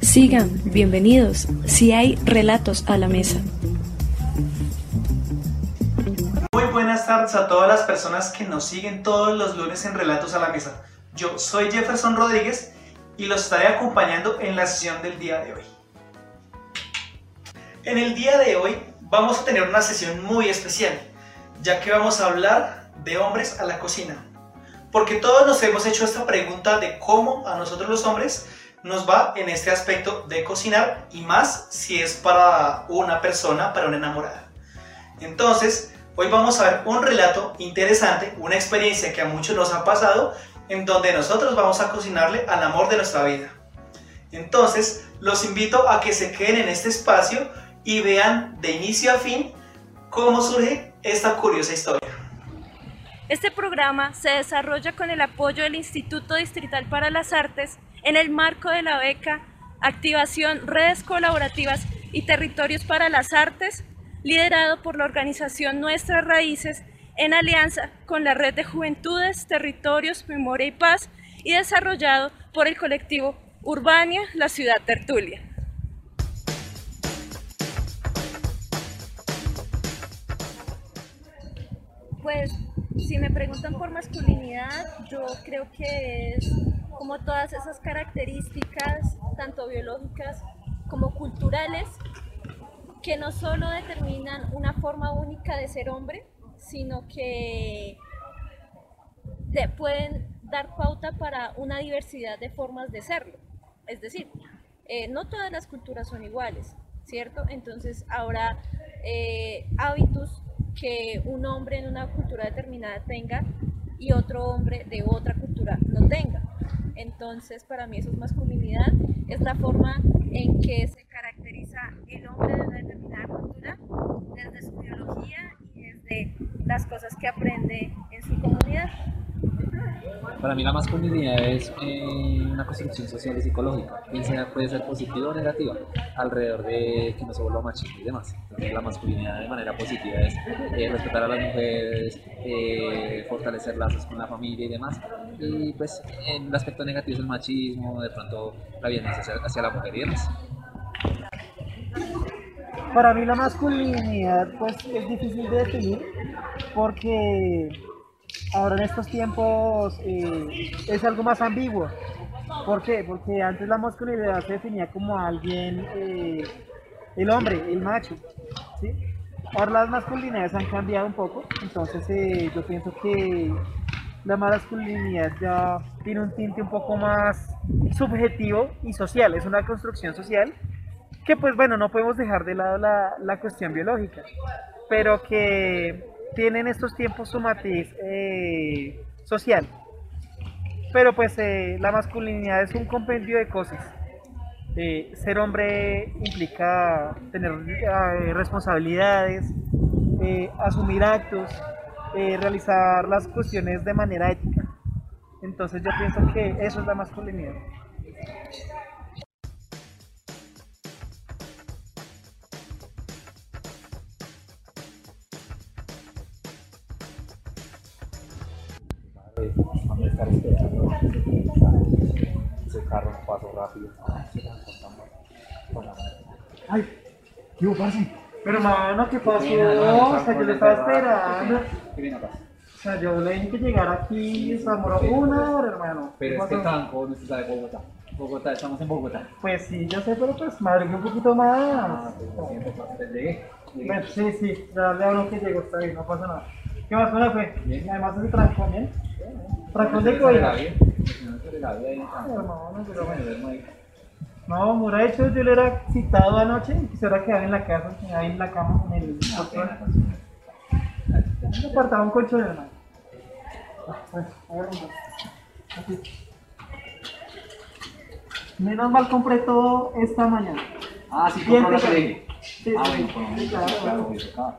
Sigan, bienvenidos, si hay relatos a la mesa. Muy buenas tardes a todas las personas que nos siguen todos los lunes en Relatos a la Mesa. Yo soy Jefferson Rodríguez y los estaré acompañando en la sesión del día de hoy. En el día de hoy vamos a tener una sesión muy especial, ya que vamos a hablar de hombres a la cocina. Porque todos nos hemos hecho esta pregunta de cómo a nosotros los hombres nos va en este aspecto de cocinar y más si es para una persona, para una enamorada. Entonces, hoy vamos a ver un relato interesante, una experiencia que a muchos nos ha pasado, en donde nosotros vamos a cocinarle al amor de nuestra vida. Entonces, los invito a que se queden en este espacio y vean de inicio a fin cómo surge esta curiosa historia. Este programa se desarrolla con el apoyo del Instituto Distrital para las Artes en el marco de la beca Activación Redes Colaborativas y Territorios para las Artes, liderado por la organización Nuestras Raíces en alianza con la Red de Juventudes, Territorios, Memoria y Paz y desarrollado por el colectivo Urbania, la ciudad Tertulia. Pues si me preguntan por masculinidad, yo creo que es como todas esas características, tanto biológicas como culturales, que no solo determinan una forma única de ser hombre, sino que pueden dar pauta para una diversidad de formas de serlo. Es decir, eh, no todas las culturas son iguales, ¿cierto? Entonces habrá eh, hábitos que un hombre en una cultura determinada tenga y otro hombre de otra cultura no tenga. Entonces, para mí eso es masculinidad, es la forma en que se caracteriza el hombre de una determinada cultura desde su biología y desde las cosas que aprende en su comunidad. Para mí la masculinidad es eh, una construcción social y psicológica, puede ser positiva o negativa, alrededor de que no se vuelva machista y demás. La masculinidad de manera positiva es eh, respetar a las mujeres, eh, fortalecer lazos con la familia y demás. Y pues en el aspecto negativo es el machismo, de pronto la violencia hacia, hacia la mujer y demás. Para mí la masculinidad pues es difícil de definir porque ahora en estos tiempos eh, es algo más ambiguo. ¿Por qué? Porque antes la masculinidad se definía como alguien, eh, el hombre, el macho. ¿sí? Ahora las masculinidades han cambiado un poco, entonces eh, yo pienso que la masculinidad ya tiene un tinte un poco más subjetivo y social, es una construcción social que pues bueno, no podemos dejar de lado la, la cuestión biológica, pero que tiene en estos tiempos su matiz eh, social. Pero pues eh, la masculinidad es un compendio de cosas. Eh, ser hombre implica tener responsabilidades, asumir actos, realizar las cuestiones de manera ética. Entonces yo pienso que eso es la masculinidad. Ese carro un paso rápido. Ay, ¿qué hubo, parce? Pero hermano, ¿qué pasó? o sea, yo le estaba esperando. ¿Qué viene acá? O sea, yo le dije que llegara aquí se demoró una hora, hermano. Pero es que Tanco no está de Bogotá. Bogotá, estamos en Bogotá. Pues sí, yo sé, pero pues madre, un poquito más. Ah, pues, llegué. Bueno, sí, sí, ya le hablo que llegó, está bien, no pasa nada. ¿Qué más? ¿Cómo fue? Bien. Además se trancó bien. ¿Trancó de coima? Hermano, pero bueno. No, amor, de hecho yo le era citado anoche y quisiera quedar en la casa, ahí en la cama, en el colchón. Me apartaba un colchón, hermano. Menos mal compré todo esta mañana. Ah, sí, compró sí, que dije. Sí, Ah, bueno, por lo sí, menos, claro.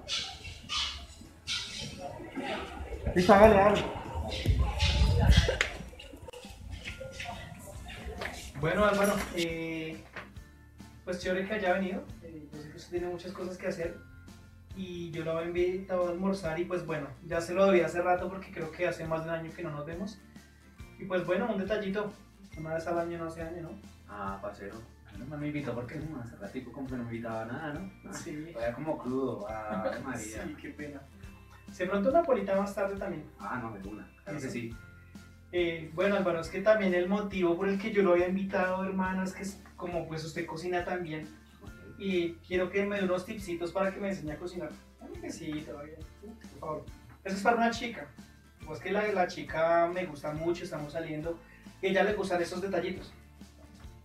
Listo, hágale algo. Bueno, Álvaro, eh, pues chévere que haya venido. Eh, yo sé que usted tiene muchas cosas que hacer y yo lo había invitado a almorzar y pues bueno, ya se lo debía hace rato porque creo que hace más de un año que no nos vemos. Y pues bueno, un detallito, una vez al año no hace año, ¿no? Ah, parcero. A mí no me invitó porque no, hace ratico como que no me invitaba a nada, ¿no? Ah, Sí. Todavía como crudo, ah, María. Sí, qué pena. Se pronto una polita más tarde también. Ah, no, de una. Claro que sí. Eh, bueno, Álvaro, es que también el motivo por el que yo lo había invitado, hermano, es que es como pues usted cocina también y quiero que me dé unos tipsitos para que me enseñe a cocinar. Que sí, todavía, por favor. Eso es para una chica. Pues que la, la chica me gusta mucho, estamos saliendo ella le gustan esos detallitos.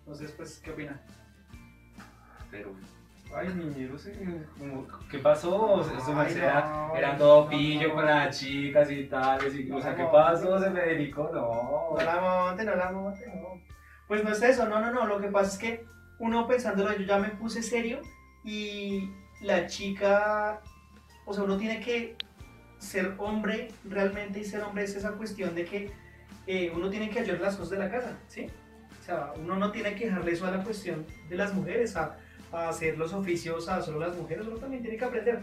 Entonces, pues, ¿qué opina? Pero, Ay, niñero, sí, como, ¿qué pasó? Su Ay, merced era, no, era no, todo no, pillo no. con las chicas y tal, y- o sea, ¿qué No. pasó, se Federico? No. No la monte, no la monte, no. Pues no es eso, no, no, no. Lo que pasa es que uno pensándolo, yo ya me puse serio y la chica, o sea, uno tiene que ser hombre realmente y ser hombre es esa cuestión de que eh, uno tiene que ayudar las cosas de la casa, ¿sí? O sea, uno no tiene que dejarle eso a la cuestión de las mujeres, a, a hacer los oficios a solo las mujeres, uno también tiene que aprender.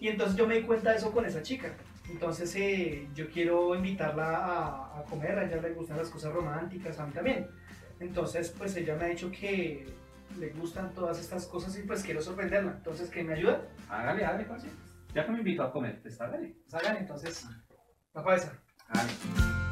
Y entonces yo me di cuenta de eso con esa chica. Entonces eh, yo quiero invitarla a, a comer, a ella le gustan las cosas románticas, a mí también. Entonces pues ella me ha dicho que le gustan todas estas cosas y pues quiero sorprenderla. Entonces, ¿que me ayuda? hágale, hágale, parce. Ya que me invitó a comer, pues hágale. Pues hagan entonces la cabeza. Hágale.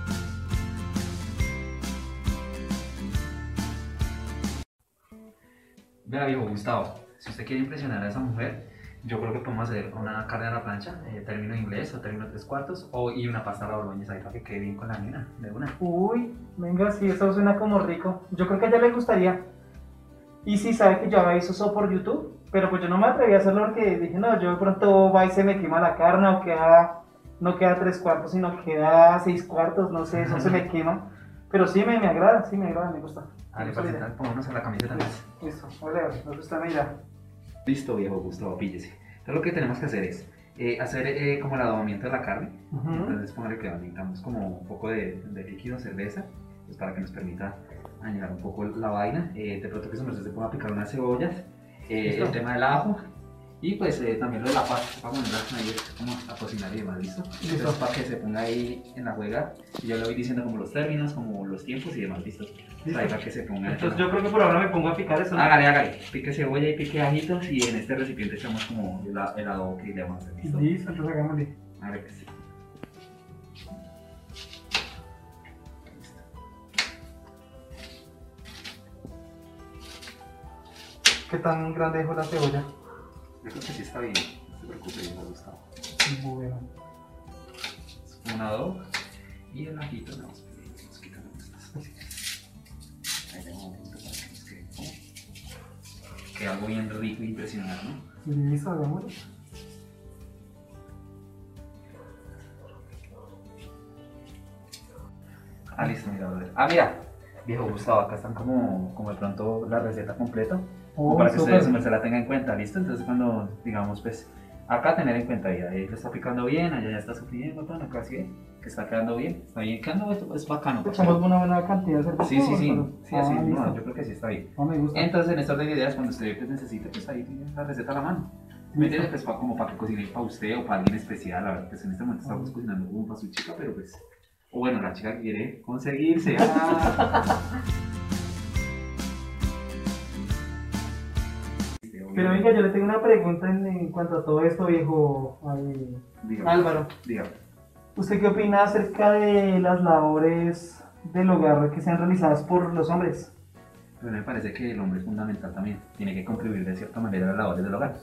Vea, viejo Gustavo, si usted quiere impresionar a esa mujer, yo creo que podemos hacer una carne a la plancha, eh, término inglés o término tres cuartos, o, y una pasta a la boloñesa ahí para que quede bien con la nena, de una. Uy, venga, sí, eso suena como rico. Yo creo que a ella le gustaría. Y sí, sabe que yo había visto eso por YouTube, pero pues yo no me atreví a hacerlo porque dije, no, yo de pronto va y se me quema la carne o queda, no queda tres cuartos, sino queda seis cuartos, no sé, eso se me quema. Pero sí, me, me agrada, sí, me agrada, me gusta. Parce, idea. tal, pongámonos a la camiseta. Listo, vale, vale, me gusta, mira. Listo, viejo Gustavo, píllese. Entonces lo que tenemos que hacer es eh, hacer eh, como el adobamiento de la carne. Ujú. Entonces póngale que necesitamos como un poco de, de líquido, cerveza, pues para que nos permita añadir un poco la vaina. Eh, de pronto que se nos se ponga a picar unas cebollas, eh, el tema del ajo y pues eh, también lo de la pasta, para ahí como a cocinar y demás, ¿listo? Entonces para que se ponga ahí en la juega y yo le voy diciendo como los términos, como los tiempos y demás, ¿listo? Ahí para que se ponga. Entonces yo creo que por ahora me pongo a picar eso. ¿no? Hágale, hágale. Pique cebolla y pique ajitos y en este recipiente echamos como el, a- el adobo que le vamos a hacer. ¿Listo? Listo, entonces hagámosle. Hágale pues. ¿Qué tan grande dejó la cebolla? Yo creo que sí está bien. No se preocupe, me ha gustado. Bueno. Un adobo y el ajito le vamos a nos quitando estas cositas. Ahí de momento para que nos quede como- que algo bien rico e impresionante, ¿no? Listo, hagámosle. Ah, listo, mira, brother. Ah, mira. Viejo Gustavo, acá están como, como de pronto la receta completa. Oh, para que ustedes merced la tenga en cuenta, ¿listo? Entonces cuando, digamos, pues, acá tener en cuenta, ya, ahí le está picando bien, allá ya está sufriendo, bueno, acá sí, que está quedando bien, está bien quedando, es, es bacano. Echamos una buena cantidad de cerveza. Sí, sí, sí, Álvaro? sí, así, Ah, no, yo creo que sí está bien. No me gusta. Entonces, en orden de ideas, cuando usted pues, necesite, pues ahí tiene la receta a la mano. ¿Me entiende? Pues pa- como para que cocine para usted o para alguien especial, la verdad, pues en este momento estamos cocinando como para su chica, pero pues, o bueno, la chica quiere conseguirse. Pero venga, yo le tengo una pregunta en, en cuanto a todo esto, viejo Dígame, Álvaro. dígame. ¿Usted qué opina acerca de las labores del hogar que sean realizadas por los hombres? Pero me parece que el hombre es fundamental también, tiene que contribuir de cierta manera a las labores del hogar.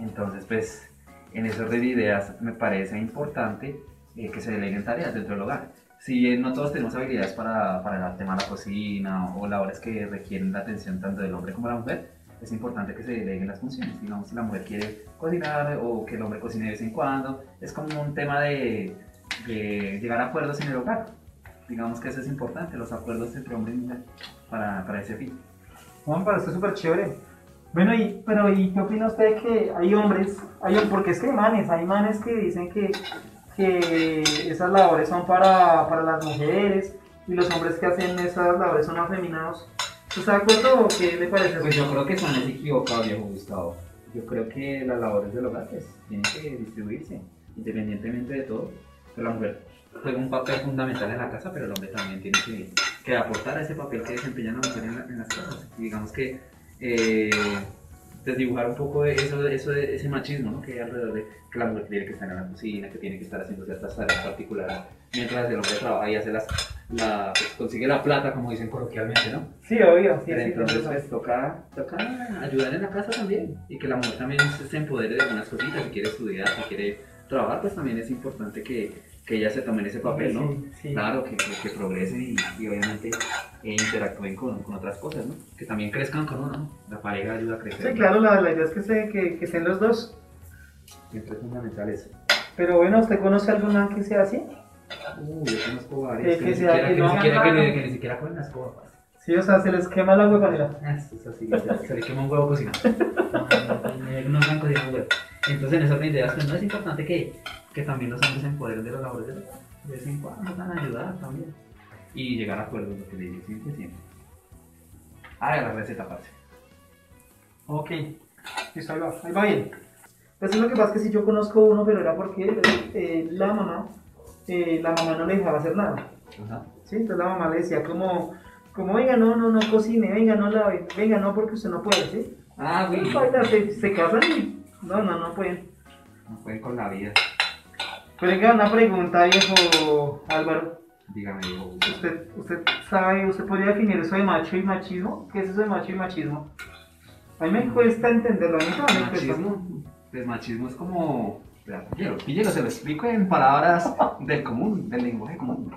Entonces, pues, en ese orden de ideas me parece importante eh, que se deleguen tareas dentro del hogar. si bien no todos tenemos habilidades para, para el tema de la cocina o labores que requieren la atención tanto del hombre como de la mujer, es importante que se deleguen las funciones. Digamos, si la mujer quiere cocinar o que el hombre cocine de vez en cuando, es como un tema de, llegar a acuerdos en el hogar. Digamos que eso es importante, los acuerdos entre hombre y mujer para, para ese fin. Juan, parece súper chévere. Bueno, y, pero ¿y qué opina usted que hay hombres, hay, porque es que hay manes, hay manes que dicen que, que esas labores son para, para las mujeres y los hombres que hacen esas labores son afeminados? ¿Usted está de acuerdo o qué le parece? Pues yo creo que son equivocados, viejo Gustavo. Yo creo que las labores del hogar pues, tienen que distribuirse, independientemente de todo. Que la mujer juega un papel fundamental en la casa, pero el hombre también tiene que, aportar a ese papel que desempeña la mujer en las casas. Y digamos que eh, desdibujar un poco de eso, eso ese machismo ¿no? que hay alrededor de que la mujer tiene que estar en la cocina, que tiene que estar haciendo ciertas tareas particulares, mientras el hombre trabaja y hace las, la, pues, consigue la plata, como dicen coloquialmente, ¿no? Sí, obvio, sí, Pero sí, entonces pues toca, toca ayudar en la casa también y que la mujer también se, se empodere de algunas cositas, si quiere estudiar, si quiere trabajar, pues también es importante que, que ella se tome en ese papel, ¿no? Sí, sí. Claro, que, que, que progresen y, y obviamente eh, interactúen con, con otras cosas, ¿no? Que también crezcan con uno, ¿no? La pareja ayuda a crecer. Sí, claro, la, la idea es que, se, que, que estén los dos. Siempre es fundamental eso. Pero bueno, ¿usted conoce alguna que sea así? Uh, yo conozco varios Que- que, que ni siquiera, que ni siquiera, hagan que, ni- nada. que ni siquiera cogen la escoba. Sí, o sea, se les quema la huevanera. Ah, Eso es así, se, le quema un huevo cocinado. No, no, no huevo. Entonces, en esas ideas, pues no es importante que, que también los hombres se empoderen de los labores de, de vez en cuando, van a ayudar también. Y llegar a acuerdos, lo que le digo siempre, siempre. Ah, la receta, parce. Ok, listo, ahí va, ahí va bien. Pues lo que pasa es que si yo conozco uno, pero era porque eh, la mamá, eh, la mamá no le dejaba hacer nada. Ajá. ¿sí? Entonces la mamá le decía como, como venga, no, no, no cocine, venga, no lave, venga, no, porque usted no puede, ¿sí? Ah, güey. Se, se casan y no, no, no pueden. No pueden con la vida. Pero venga, una pregunta, viejo Álvaro. Dígame, hijo. ¿Usted, ¿Usted sabe, usted podría definir eso de macho y machismo? ¿Qué es eso de macho y machismo? A mí me cuesta entenderlo, a mí también me cuesta. Machismo. Pues machismo es como. Pillero, Pillero, se lo explico en palabras del común, del lenguaje común.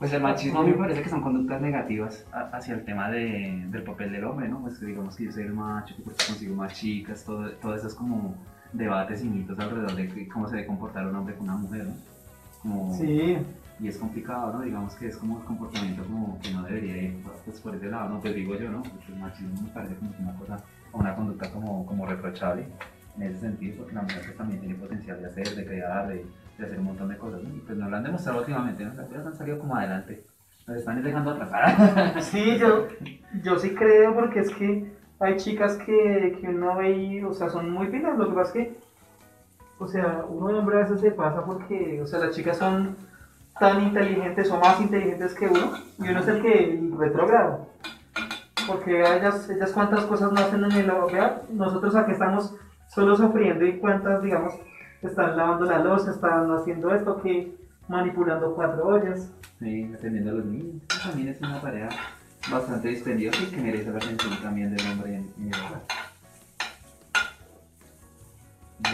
Pues el machismo a mí me parece que son conductas negativas hacia el tema de, del papel del hombre, ¿no? Pues que digamos que yo soy el macho, que porque consigo más chicas, todo, todo eso es como debates y mitos alrededor de cómo se debe comportar un hombre con una mujer, ¿no? Como, Sí, Y es complicado, ¿no? Digamos que es como el comportamiento como que no debería ir pues, por ese lado, ¿no? Pues digo yo, ¿no? Pues el machismo me parece como que una cosa, una conducta como, como reprochable en ese sentido, porque la mujer pues, también tiene potencial de hacer, de crear, de, hacer un montón de cosas, ¿no? Y pues nos lo han demostrado últimamente, ¿no? Las cosas han salido como adelante, nos están dejando atrás. sí, yo, yo sí creo porque es que hay chicas que, que uno ve y, o sea, son muy finas, lo que pasa es que, o sea, uno de hombre a veces se pasa porque, o sea, las chicas son tan inteligentes o más inteligentes que uno y uno es el que retrógrado. Porque ellas, ellas cuántas cosas no hacen en el hogar, nosotros aquí estamos solo sufriendo y cuántas, digamos, están lavando la loza, están haciendo esto, que manipulando cuatro ollas. Sí, atendiendo a los niños. Eso también es una tarea bastante dispendiosa y que merece la atención también del hombre en, en el hogar.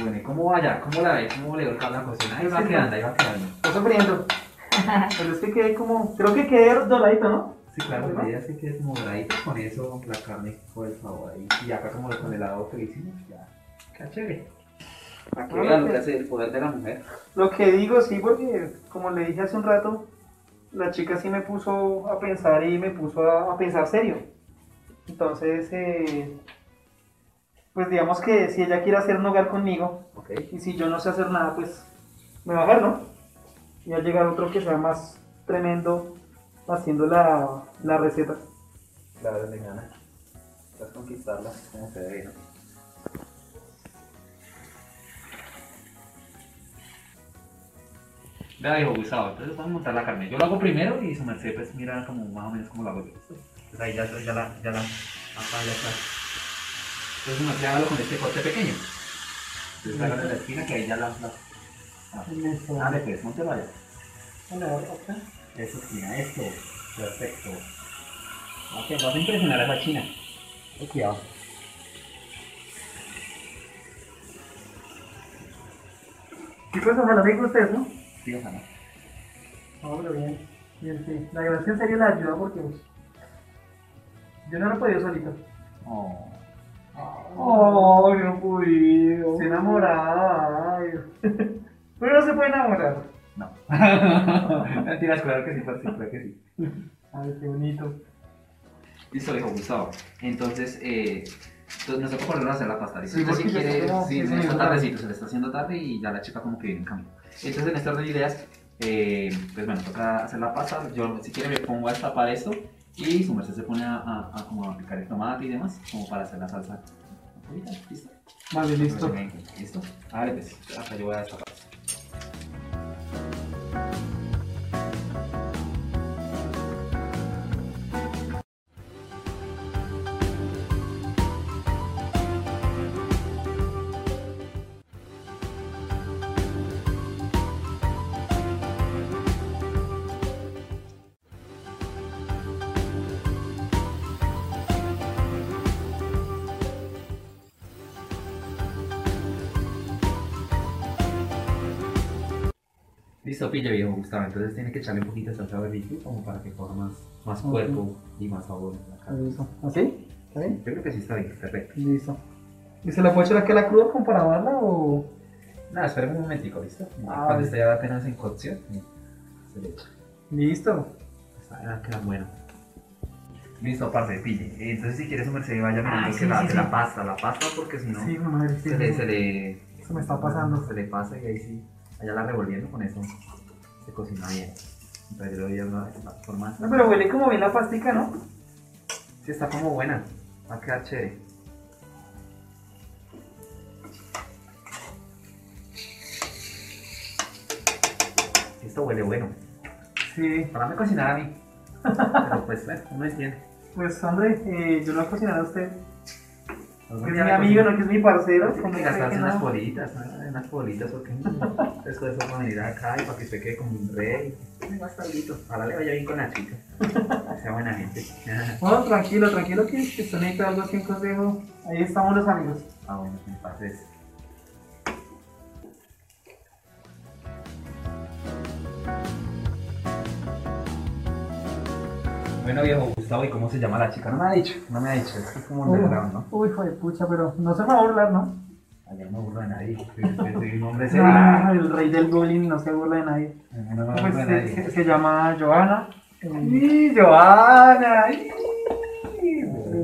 Bueno, ¿y cómo vaya? ¿Cómo la ve? ¿Cómo le volca la cocina? Ahí va Sí, quedando, ahí va quedando. Está sufriendo. Pero es que quede como, creo que quede doradito, ¿no? Sí, claro, la idea es que quede como doradito con eso, la carne con el sabor ahí. Y acá como con el helado que hicimos, ya. Qué chévere. Para que vean lo que hace el poder de la mujer. Lo que digo, sí, porque como le dije hace un rato, la chica sí me puso a pensar y me puso a, a pensar serio. Entonces, eh, pues digamos que si ella quiere hacer un hogar conmigo y si yo no sé hacer nada, pues me va a dejar, ¿no? Y va a llegar otro que sea más tremendo haciendo la, la receta. Claro, de gana. Vas a conquistarla como se debe, ¿no? Vea, dijo Gustavo, entonces vamos a montar la carne. Yo lo hago primero y su merced pues mira como más o menos como lo hago yo. Entonces ahí ya, ya la, ya la, acá ya está. Entonces su merced hágalo con este corte pequeño. Entonces hágalo en la esquina que ahí ya la, la ah, dale pues, montelo allá. Eso, esquina, esto. Perfecto. Ok, vas a impresionar a esa china. Cuidado. Y pues ojalá me guste eso. Sí, ojalá. No, pero bien. Bien, sí. La gracia en serio la ayuda porque pues, yo no lo he podido solito. Oh. Oh, no podido. Se enamoraba. Pero no se puede enamorar. No. Mentiras, claro que sí, claro que sí. Ay, qué bonito. Listo, viejo Gustavo. Entonces, eh, entonces nos toca ponernos a hacer la pasta. ¿listo? Sí, si quiere, sí, se le está tardecito, se le está haciendo tarde y ya la chica como que viene en camino. Entonces, en este orden de ideas, eh, pues bueno, toca hacer la pasta. Yo, si quiere, me pongo a destapar esto y su merced se pone a, a, a como a picar el tomate y demás, como para hacer la salsa. ¿Listo? Vale, listo. ¿Listo? A ver, pues, acá yo voy a destapar. Listo, pille viejo Gustavo. Entonces tiene que echarle un poquito de salsa barbecue como para que coja más, cuerpo y más sabor en la carne. Listo. ¿Así? ¿Está bien? Yo creo que sí está bien, perfecto. Listo. ¿Y se la puede echar aquí a la cruda como para darla o...? Nada, espera un momentico, ¿listo? Ah, Cuando esté apenas en cocción, se le echa. Listo. Esta va a quedar bueno. Listo, parce, pille. Entonces, si quieres, su merced, vaya mirando Ah, que sí, la, sí, que sí. la pasta, la pasta, porque si no, Sí, madre, sí. se, le, se le... Se me está pasando. Se le pasa y ahí sí, allá la revolviendo con eso, se cocina bien. Entonces, yo le voy a forma. No, pero huele como bien la pastica, ¿no? Sí, está como buena. Va a quedar chévere. Esto huele bueno. Sí. Para me cocinar a mí. Pero pues, bueno, uno entiende. Pues, hombre, eh, yo no he cocinado a usted. Que es mi amigo, no que es mi parcero. Tiene ¿cómo que gastarse unas bolitas, ¿no? unas bolitas, porque después de venir acá y para que usted quede como un rey. Ojalá le vaya bien con la chica. Que sea buena gente. No, tranquilo, tranquilo, que, que usted necesita algo así, un consejo. Ahí estamos los amigos. Ah, bueno, me Bueno, viejo Gustavo, ¿y cómo se llama la chica? No me ha dicho, no me ha dicho, es que es como un underground, ¿no? Uy, joder, pucha, pero no se me va a burlar, ¿no? Allá no me burlo de nadie, soy, un hombre serio. Ah, el rey del bullying no se burla de nadie. No me Pues burlo de se, nadie. se- se llama Joana. ¡Sí, Joana!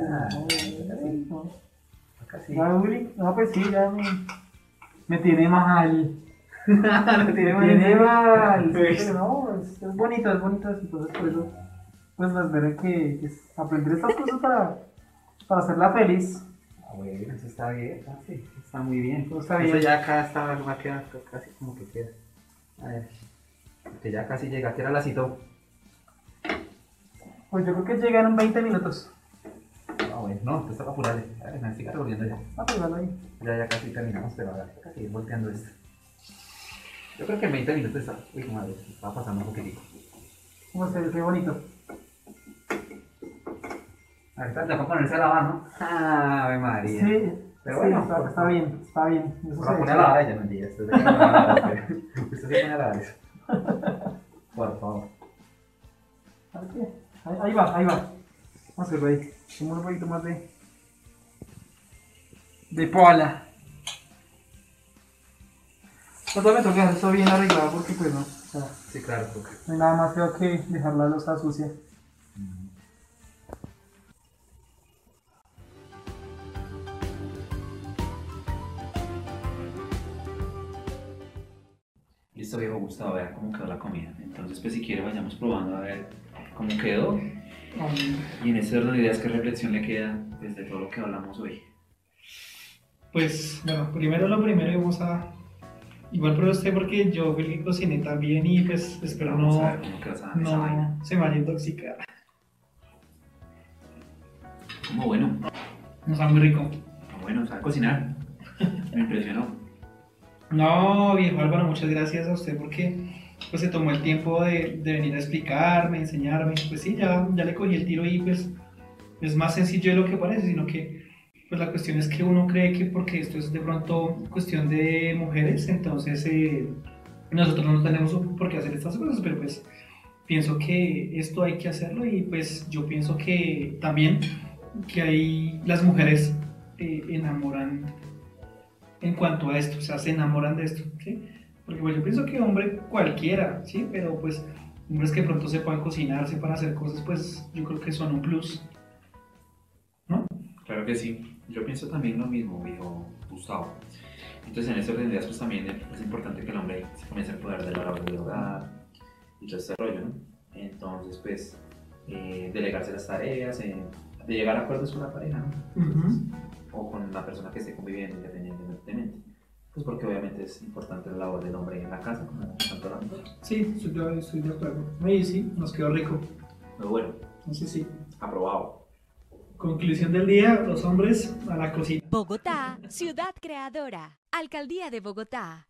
Ah, Acá sí. ¿Va bullying? No, pues sí, ya me, me tiene mal. Tiene Me tiene mal. Pues, Pero no, es, es bonito, es bonito. Entonces, por eso, pues las veré que, que aprender estas cosas para, para hacerla feliz. Ah, bueno, eso está bien, ah, sí, está muy bien. Eso está ya acá está, va a quedar casi como que queda. A ver, que ya casi llega, que era la citó. Pues yo creo que llegan en 20 minutos. Ah, bueno, no, te toca apurarle. A ver, me sigue revolviendo ya. Ah, pues vale ahí. Ya, ya casi terminamos, pero ahora toca seguir volteando esto. Yo creo que en 20 minutos está. Uy, madre, estaba pasando un poquitico. ¿Cómo se ve? Qué bonito. Va a ponerse a lavar, ¿no? Ah, Ave María. Sí, Pero sí, bueno, está, por- está bien, está bien. Eso Por se la a ella, entiendes. Usted se pone a lavar, usted se pone a lavar eso. Por favor. Ahí, ahí- va, ahí va. Vamos a hacerlo ahí. Como un poquito más de. de pola. Pues me toca dejar esto bien arreglado porque, pues no. o sea, Sí, claro, porque. no hay nada más feo que dejar la losa sucia. Listo, viejo Gustavo, vea cómo quedó la comida. Entonces, pues si quiere, vayamos probando a ver cómo quedó. Y en ese orden de ideas, ¿qué reflexión le queda pues, de todo lo que hablamos hoy? Pues, bueno, primero lo primero vamos a... Igual por usted porque yo fui el que cociné también y pues espero Vamos a no, ver cómo esa vaina. no se vaya a intoxicar. Como bueno, No está muy rico. como bueno, sabe cocinar. Me impresionó. No, viejo Álvaro, muchas gracias a usted porque pues se tomó el tiempo de, venir a explicarme, enseñarme. Pues sí, ya, ya le cogí el tiro y pues es más sencillo de lo que parece, sino que pues la cuestión es que uno cree que porque esto es de pronto cuestión de mujeres, entonces eh, nosotros no tenemos por qué hacer estas cosas, pero pues pienso que esto hay que hacerlo y pues yo pienso que también que ahí las mujeres eh, enamoran en cuanto a esto, o sea, se enamoran de esto, ¿sí? Porque pues yo pienso que hombre cualquiera, ¿sí? Pero pues hombres que pronto sepan cocinar, sepan hacer cosas, pues yo creo que son un plus, ¿no? Claro que sí. Yo pienso también lo mismo, dijo Gustavo. Entonces, en ese orden de ideas, pues también es importante que el hombre se comience a poder de la labor del hogar y todo este rollo, ¿no? Entonces, pues, eh, delegarse las tareas, eh, de llegar a acuerdos con la pareja, ¿no? Ujú. O con la persona que esté conviviendo independientemente. Pues porque obviamente es importante la labor del hombre en la casa, como tanto la mujer. Sí, estoy de, estoy de acuerdo. Sí, nos quedó rico. Pero bueno, Entonces sí. aprobado. Conclusión del día, los hombres a la cocina. Bogotá, ciudad creadora. Alcaldía de Bogotá.